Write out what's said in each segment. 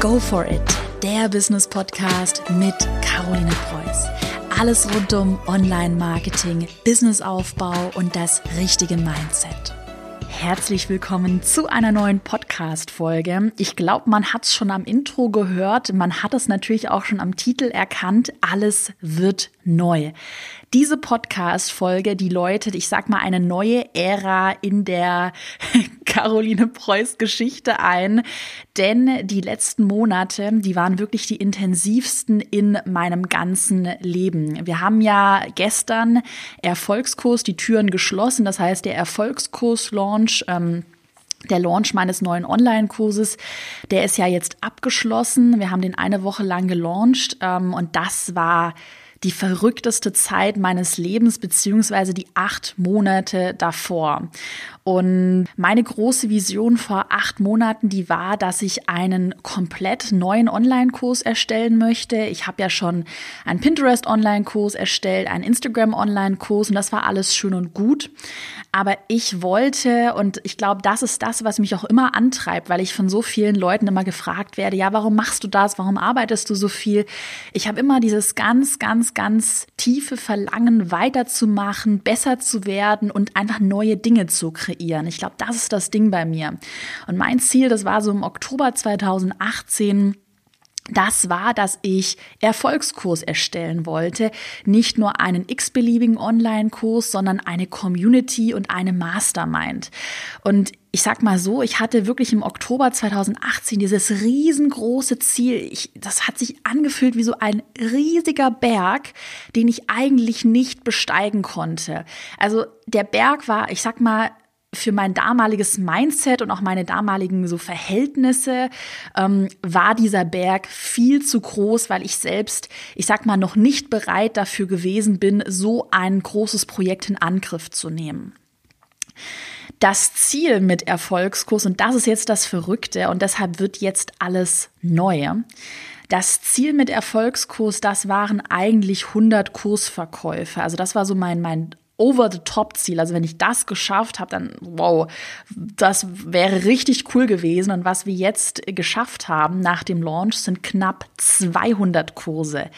Go for it, der Business Podcast mit Caroline Preuß. Alles rund um Online-Marketing, Businessaufbau und das richtige Mindset. Herzlich willkommen zu einer neuen Podcast-Folge. Ich glaube, man hat es schon am Intro gehört. Man hat es natürlich auch schon am Titel erkannt. Alles wird neu. Diese Podcast-Folge, die läutet, ich sag mal, eine neue Ära in der Caroline Preuß Geschichte ein. Denn die letzten Monate, die waren wirklich die intensivsten in meinem ganzen Leben. Wir haben ja gestern Erfolgskurs die Türen geschlossen. Das heißt, der Erfolgskurs-Launch, ähm, der Launch meines neuen Online-Kurses, der ist ja jetzt abgeschlossen. Wir haben den eine Woche lang gelauncht ähm, und das war die verrückteste Zeit meines Lebens, beziehungsweise die acht Monate davor. Und meine große Vision vor acht Monaten, die war, dass ich einen komplett neuen Online-Kurs erstellen möchte. Ich habe ja schon einen Pinterest-Online-Kurs erstellt, einen Instagram-Online-Kurs und das war alles schön und gut. Aber ich wollte, und ich glaube, das ist das, was mich auch immer antreibt, weil ich von so vielen Leuten immer gefragt werde, ja, warum machst du das? Warum arbeitest du so viel? Ich habe immer dieses ganz, ganz, ganz tiefe Verlangen, weiterzumachen, besser zu werden und einfach neue Dinge zu kreieren. Ich glaube, das ist das Ding bei mir. Und mein Ziel, das war so im Oktober 2018, das war, dass ich Erfolgskurs erstellen wollte. Nicht nur einen x-beliebigen Online-Kurs, sondern eine Community und eine Mastermind. Und ich sag mal so, ich hatte wirklich im Oktober 2018 dieses riesengroße Ziel. Ich, das hat sich angefühlt wie so ein riesiger Berg, den ich eigentlich nicht besteigen konnte. Also der Berg war, ich sag mal, für mein damaliges Mindset und auch meine damaligen so Verhältnisse ähm, war dieser Berg viel zu groß, weil ich selbst, ich sag mal, noch nicht bereit dafür gewesen bin, so ein großes Projekt in Angriff zu nehmen. Das Ziel mit Erfolgskurs, und das ist jetzt das Verrückte, und deshalb wird jetzt alles neu. Das Ziel mit Erfolgskurs, das waren eigentlich 100 Kursverkäufe. Also das war so mein, mein Over-the-Top-Ziel. Also wenn ich das geschafft habe, dann wow, das wäre richtig cool gewesen. Und was wir jetzt geschafft haben nach dem Launch sind knapp 200 Kurse.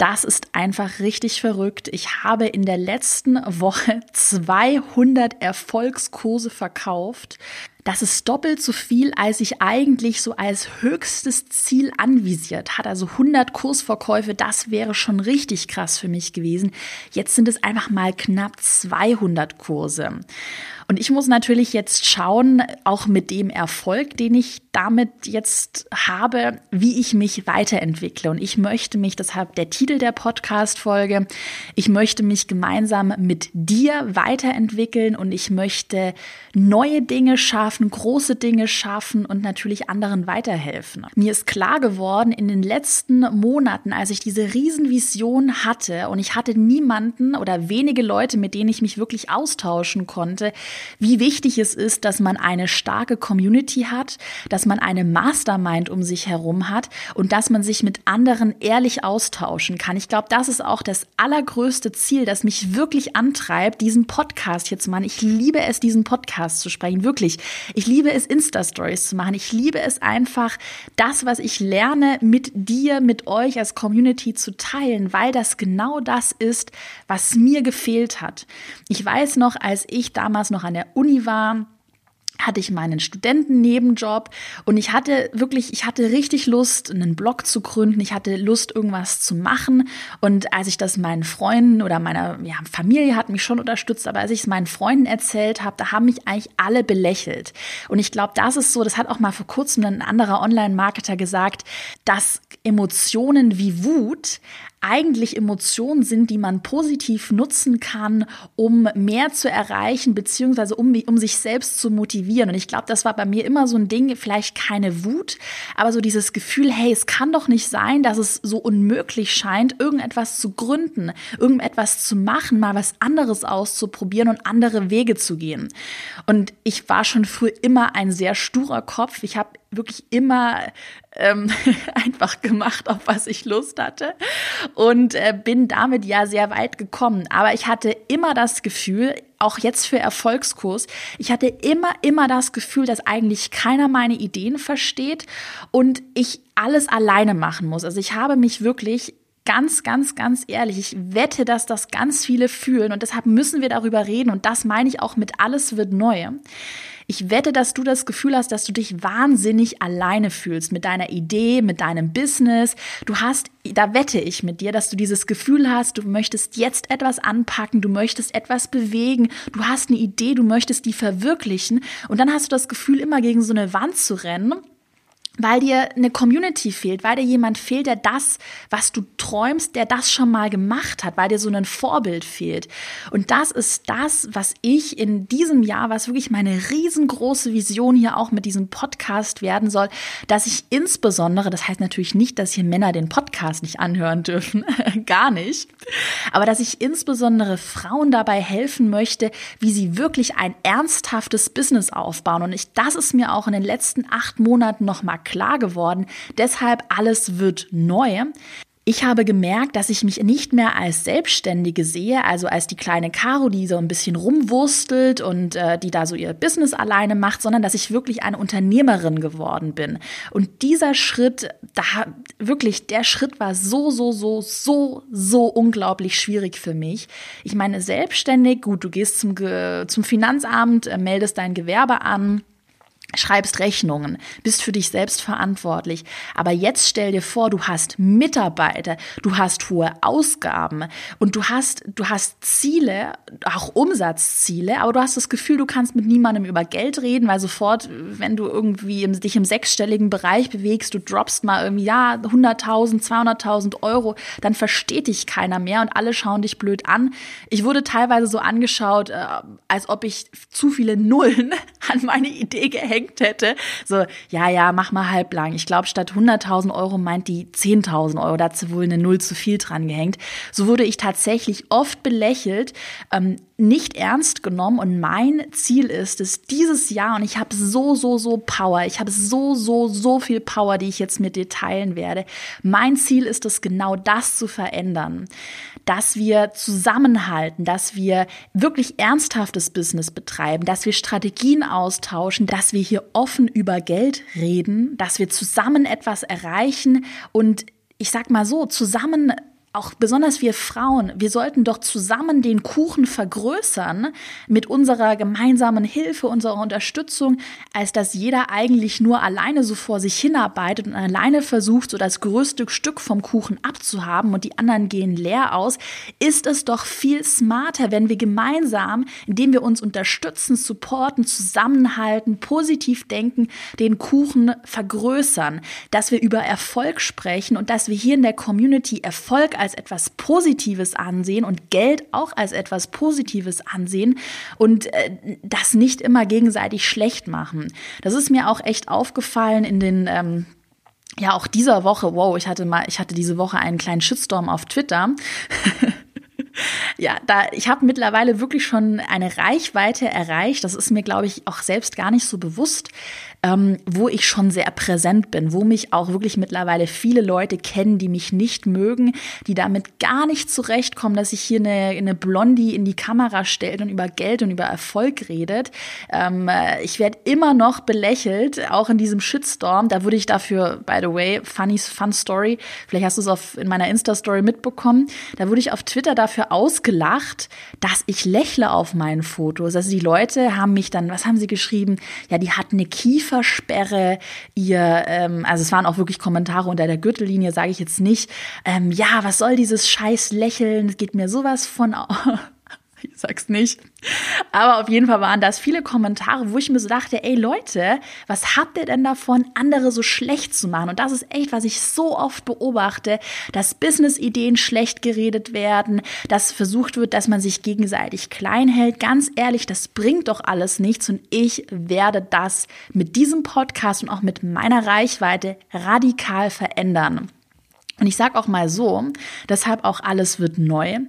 Das ist einfach richtig verrückt. Ich habe in der letzten Woche 200 Erfolgskurse verkauft. Das ist doppelt so viel, als ich eigentlich so als höchstes Ziel anvisiert hatte. Also 100 Kursverkäufe, das wäre schon richtig krass für mich gewesen. Jetzt sind es einfach mal knapp 200 Kurse. Und ich muss natürlich jetzt schauen, auch mit dem Erfolg, den ich damit jetzt habe, wie ich mich weiterentwickle. Und ich möchte mich, deshalb der Titel der Podcast-Folge, ich möchte mich gemeinsam mit dir weiterentwickeln und ich möchte neue Dinge schaffen, große Dinge schaffen und natürlich anderen weiterhelfen. Mir ist klar geworden in den letzten Monaten, als ich diese Riesenvision hatte und ich hatte niemanden oder wenige Leute, mit denen ich mich wirklich austauschen konnte, wie wichtig es ist, dass man eine starke Community hat, dass man eine Mastermind um sich herum hat und dass man sich mit anderen ehrlich austauschen kann. Ich glaube, das ist auch das allergrößte Ziel, das mich wirklich antreibt, diesen Podcast jetzt machen. Ich liebe es, diesen Podcast zu sprechen, wirklich. Ich liebe es, Insta-Stories zu machen. Ich liebe es einfach, das, was ich lerne, mit dir, mit euch als Community zu teilen, weil das genau das ist, was mir gefehlt hat. Ich weiß noch, als ich damals noch an der Uni war, hatte ich meinen Studentennebenjob und ich hatte wirklich, ich hatte richtig Lust, einen Blog zu gründen. Ich hatte Lust, irgendwas zu machen. Und als ich das meinen Freunden oder meiner ja, Familie hat mich schon unterstützt, aber als ich es meinen Freunden erzählt habe, da haben mich eigentlich alle belächelt. Und ich glaube, das ist so, das hat auch mal vor kurzem ein anderer Online-Marketer gesagt, dass Emotionen wie Wut eigentlich Emotionen sind, die man positiv nutzen kann, um mehr zu erreichen, beziehungsweise um, um sich selbst zu motivieren. Und ich glaube, das war bei mir immer so ein Ding, vielleicht keine Wut, aber so dieses Gefühl, hey, es kann doch nicht sein, dass es so unmöglich scheint, irgendetwas zu gründen, irgendetwas zu machen, mal was anderes auszuprobieren und andere Wege zu gehen. Und ich war schon früh immer ein sehr sturer Kopf. Ich habe wirklich immer ähm, einfach gemacht, auf was ich Lust hatte und äh, bin damit ja sehr weit gekommen. Aber ich hatte immer das Gefühl, auch jetzt für Erfolgskurs, ich hatte immer, immer das Gefühl, dass eigentlich keiner meine Ideen versteht und ich alles alleine machen muss. Also ich habe mich wirklich ganz, ganz, ganz ehrlich, ich wette, dass das ganz viele fühlen und deshalb müssen wir darüber reden und das meine ich auch mit alles wird neu. Ich wette, dass du das Gefühl hast, dass du dich wahnsinnig alleine fühlst mit deiner Idee, mit deinem Business. Du hast, da wette ich mit dir, dass du dieses Gefühl hast, du möchtest jetzt etwas anpacken, du möchtest etwas bewegen, du hast eine Idee, du möchtest die verwirklichen und dann hast du das Gefühl, immer gegen so eine Wand zu rennen weil dir eine Community fehlt, weil dir jemand fehlt, der das, was du träumst, der das schon mal gemacht hat, weil dir so ein Vorbild fehlt. Und das ist das, was ich in diesem Jahr, was wirklich meine riesengroße Vision hier auch mit diesem Podcast werden soll, dass ich insbesondere, das heißt natürlich nicht, dass hier Männer den Podcast nicht anhören dürfen, gar nicht, aber dass ich insbesondere Frauen dabei helfen möchte, wie sie wirklich ein ernsthaftes Business aufbauen. Und ich, das ist mir auch in den letzten acht Monaten nochmal klar geworden. Deshalb alles wird neu. Ich habe gemerkt, dass ich mich nicht mehr als Selbstständige sehe, also als die kleine Caro, die so ein bisschen rumwurstelt und äh, die da so ihr Business alleine macht, sondern dass ich wirklich eine Unternehmerin geworden bin. Und dieser Schritt, da wirklich, der Schritt war so, so, so, so, so unglaublich schwierig für mich. Ich meine, selbstständig, gut, du gehst zum, zum Finanzamt, äh, meldest dein Gewerbe an schreibst Rechnungen, bist für dich selbst verantwortlich. Aber jetzt stell dir vor, du hast Mitarbeiter, du hast hohe Ausgaben und du hast, du hast Ziele, auch Umsatzziele, aber du hast das Gefühl, du kannst mit niemandem über Geld reden, weil sofort, wenn du irgendwie im, dich im sechsstelligen Bereich bewegst, du droppst mal irgendwie, ja, 100.000, 200.000 Euro, dann versteht dich keiner mehr und alle schauen dich blöd an. Ich wurde teilweise so angeschaut, äh, als ob ich zu viele Nullen an meine Idee gehängt hätte. So, ja, ja, mach mal halblang. Ich glaube, statt 100.000 Euro meint die 10.000 Euro. Da hat sie wohl eine Null zu viel dran gehängt. So wurde ich tatsächlich oft belächelt, ähm, nicht ernst genommen. Und mein Ziel ist es, dieses Jahr, und ich habe so, so, so Power, ich habe so, so, so viel Power, die ich jetzt mit dir teilen werde. Mein Ziel ist es, genau das zu verändern dass wir zusammenhalten, dass wir wirklich ernsthaftes Business betreiben, dass wir Strategien austauschen, dass wir hier offen über Geld reden, dass wir zusammen etwas erreichen und ich sag mal so, zusammen auch besonders wir Frauen, wir sollten doch zusammen den Kuchen vergrößern mit unserer gemeinsamen Hilfe, unserer Unterstützung, als dass jeder eigentlich nur alleine so vor sich hinarbeitet und alleine versucht, so das größte Stück vom Kuchen abzuhaben und die anderen gehen leer aus, ist es doch viel smarter, wenn wir gemeinsam, indem wir uns unterstützen, supporten, zusammenhalten, positiv denken, den Kuchen vergrößern, dass wir über Erfolg sprechen und dass wir hier in der Community Erfolg als etwas Positives ansehen und Geld auch als etwas Positives ansehen und äh, das nicht immer gegenseitig schlecht machen. Das ist mir auch echt aufgefallen in den ähm, ja, auch dieser Woche, wow, ich hatte mal, ich hatte diese Woche einen kleinen Shitstorm auf Twitter. ja, da ich habe mittlerweile wirklich schon eine Reichweite erreicht. Das ist mir, glaube ich, auch selbst gar nicht so bewusst, ähm, wo ich schon sehr präsent bin, wo mich auch wirklich mittlerweile viele Leute kennen, die mich nicht mögen, die damit gar nicht zurechtkommen, dass ich hier eine, eine Blondie in die Kamera stellt und über Geld und über Erfolg redet. Ähm, äh, ich werde immer noch belächelt, auch in diesem Shitstorm. Da wurde ich dafür, by the way, funny fun Story. Vielleicht hast du es in meiner Insta-Story mitbekommen. Da wurde ich auf Twitter dafür ausgelacht, dass ich lächle auf meinen Fotos. Also die Leute haben mich dann, was haben sie geschrieben? Ja, die hat eine Kiefer Kiefersperre, ihr, ähm, also es waren auch wirklich Kommentare unter der Gürtellinie, sage ich jetzt nicht, ähm, ja, was soll dieses scheiß Lächeln, es geht mir sowas von ich sag's nicht. Aber auf jeden Fall waren das viele Kommentare, wo ich mir so dachte, ey Leute, was habt ihr denn davon, andere so schlecht zu machen? Und das ist echt, was ich so oft beobachte, dass Business-Ideen schlecht geredet werden, dass versucht wird, dass man sich gegenseitig klein hält. Ganz ehrlich, das bringt doch alles nichts. Und ich werde das mit diesem Podcast und auch mit meiner Reichweite radikal verändern. Und ich sage auch mal so, deshalb auch alles wird neu.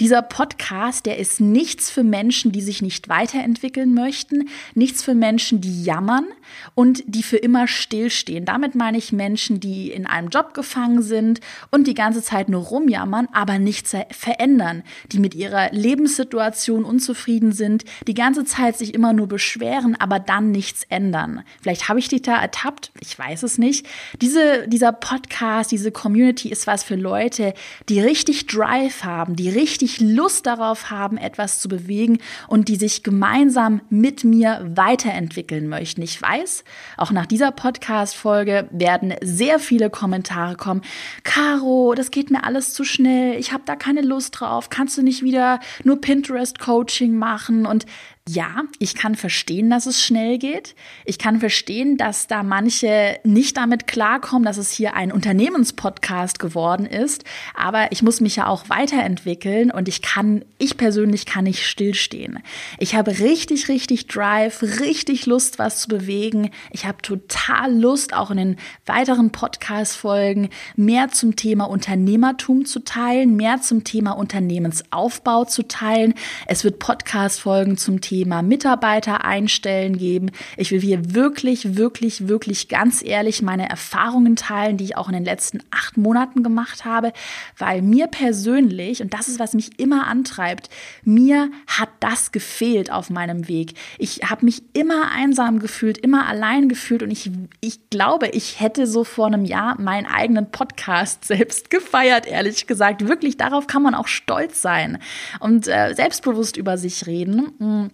Dieser Podcast, der ist nichts für Menschen, die sich nicht weiterentwickeln möchten, nichts für Menschen, die jammern und die für immer stillstehen. Damit meine ich Menschen, die in einem Job gefangen sind und die ganze Zeit nur rumjammern, aber nichts verändern, die mit ihrer Lebenssituation unzufrieden sind, die ganze Zeit sich immer nur beschweren, aber dann nichts ändern. Vielleicht habe ich dich da ertappt, ich weiß es nicht. Diese, dieser Podcast, diese Community, Community ist was für Leute, die richtig Drive haben, die richtig Lust darauf haben, etwas zu bewegen und die sich gemeinsam mit mir weiterentwickeln möchten. Ich weiß, auch nach dieser Podcast-Folge werden sehr viele Kommentare kommen. Caro, das geht mir alles zu schnell. Ich habe da keine Lust drauf. Kannst du nicht wieder nur Pinterest-Coaching machen? Und ja, ich kann verstehen, dass es schnell geht. Ich kann verstehen, dass da manche nicht damit klarkommen, dass es hier ein Unternehmenspodcast geworden ist. Aber ich muss mich ja auch weiterentwickeln und ich kann, ich persönlich kann nicht stillstehen. Ich habe richtig, richtig Drive, richtig Lust, was zu bewegen. Ich habe total Lust, auch in den weiteren Podcast-Folgen mehr zum Thema Unternehmertum zu teilen, mehr zum Thema Unternehmensaufbau zu teilen. Es wird Podcast-Folgen zum Thema Thema Mitarbeiter einstellen geben. Ich will hier wirklich, wirklich, wirklich ganz ehrlich meine Erfahrungen teilen, die ich auch in den letzten acht Monaten gemacht habe, weil mir persönlich, und das ist, was mich immer antreibt, mir hat das gefehlt auf meinem Weg. Ich habe mich immer einsam gefühlt, immer allein gefühlt und ich, ich glaube, ich hätte so vor einem Jahr meinen eigenen Podcast selbst gefeiert, ehrlich gesagt. Wirklich, darauf kann man auch stolz sein und äh, selbstbewusst über sich reden.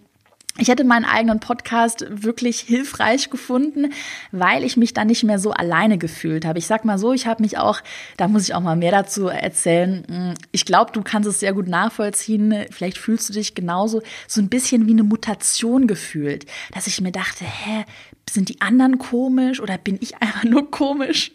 Ich hätte meinen eigenen Podcast wirklich hilfreich gefunden, weil ich mich dann nicht mehr so alleine gefühlt habe. Ich sag mal so, ich habe mich auch, da muss ich auch mal mehr dazu erzählen. Hm, ich glaube, du kannst es sehr gut nachvollziehen. Vielleicht fühlst du dich genauso so ein bisschen wie eine Mutation gefühlt, dass ich mir dachte, hä, sind die anderen komisch oder bin ich einfach nur komisch?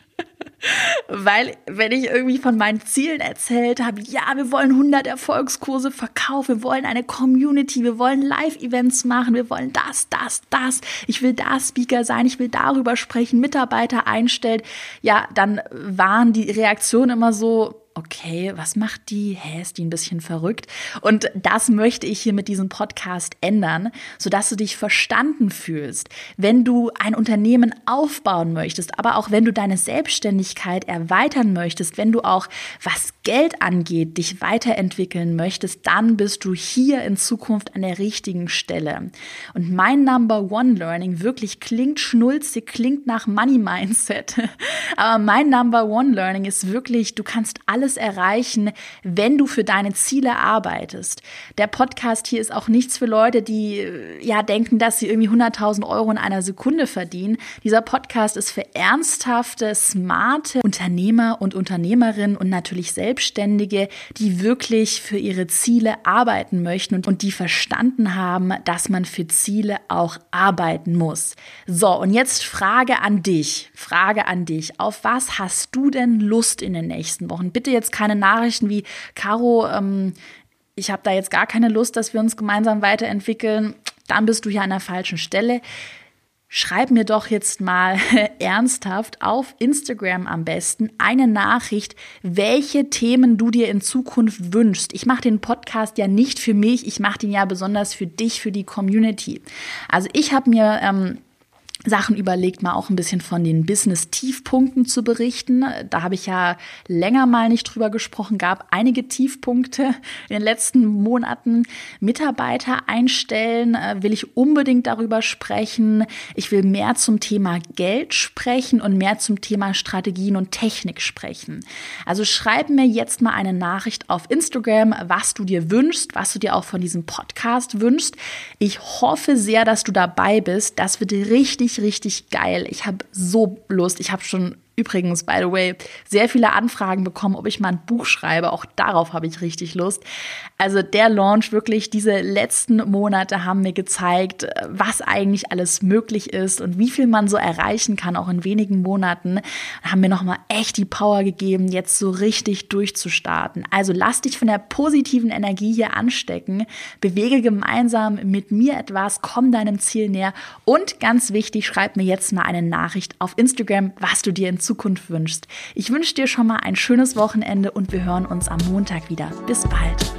Weil, wenn ich irgendwie von meinen Zielen erzählt habe, ja, wir wollen 100 Erfolgskurse verkaufen, wir wollen eine Community, wir wollen Live-Events machen, wir wollen das, das, das, ich will da Speaker sein, ich will darüber sprechen, Mitarbeiter einstellen, ja, dann waren die Reaktionen immer so, okay, was macht die? Hä, ist die ein bisschen verrückt? Und das möchte ich hier mit diesem Podcast ändern, sodass du dich verstanden fühlst, wenn du ein Unternehmen aufbauen möchtest, aber auch wenn du deine Selbstständigkeit erweitern möchtest, wenn du auch was Geld angeht, dich weiterentwickeln möchtest, dann bist du hier in Zukunft an der richtigen Stelle. Und mein Number One Learning wirklich klingt schnulzig, klingt nach Money Mindset. Aber mein Number One Learning ist wirklich, du kannst alles alles erreichen, wenn du für deine Ziele arbeitest. Der Podcast hier ist auch nichts für Leute, die äh, ja denken, dass sie irgendwie 100.000 Euro in einer Sekunde verdienen. Dieser Podcast ist für ernsthafte, smarte Unternehmer und Unternehmerinnen und natürlich Selbstständige, die wirklich für ihre Ziele arbeiten möchten und, und die verstanden haben, dass man für Ziele auch arbeiten muss. So, und jetzt Frage an dich. Frage an dich. Auf was hast du denn Lust in den nächsten Wochen? Bitte jetzt keine Nachrichten wie, Caro, ähm, ich habe da jetzt gar keine Lust, dass wir uns gemeinsam weiterentwickeln, dann bist du hier an der falschen Stelle. Schreib mir doch jetzt mal ernsthaft auf Instagram am besten eine Nachricht, welche Themen du dir in Zukunft wünschst. Ich mache den Podcast ja nicht für mich, ich mache den ja besonders für dich, für die Community. Also ich habe mir ähm, Sachen überlegt, mal auch ein bisschen von den Business-Tiefpunkten zu berichten. Da habe ich ja länger mal nicht drüber gesprochen, gab einige Tiefpunkte in den letzten Monaten. Mitarbeiter einstellen, äh, will ich unbedingt darüber sprechen. Ich will mehr zum Thema Geld sprechen und mehr zum Thema Strategien und Technik sprechen. Also schreib mir jetzt mal eine Nachricht auf Instagram, was du dir wünschst, was du dir auch von diesem Podcast wünschst. Ich hoffe sehr, dass du dabei bist. Das wird richtig richtig, geil. Ich habe so Lust. Ich habe schon Übrigens, by the way, sehr viele Anfragen bekommen, ob ich mal ein Buch schreibe. Auch darauf habe ich richtig Lust. Also der Launch wirklich, diese letzten Monate haben mir gezeigt, was eigentlich alles möglich ist und wie viel man so erreichen kann, auch in wenigen Monaten. Haben mir nochmal echt die Power gegeben, jetzt so richtig durchzustarten. Also lass dich von der positiven Energie hier anstecken, bewege gemeinsam mit mir etwas, komm deinem Ziel näher und ganz wichtig, schreib mir jetzt mal eine Nachricht auf Instagram, was du dir in Zukunft wünschst. Ich wünsche dir schon mal ein schönes Wochenende und wir hören uns am Montag wieder. Bis bald.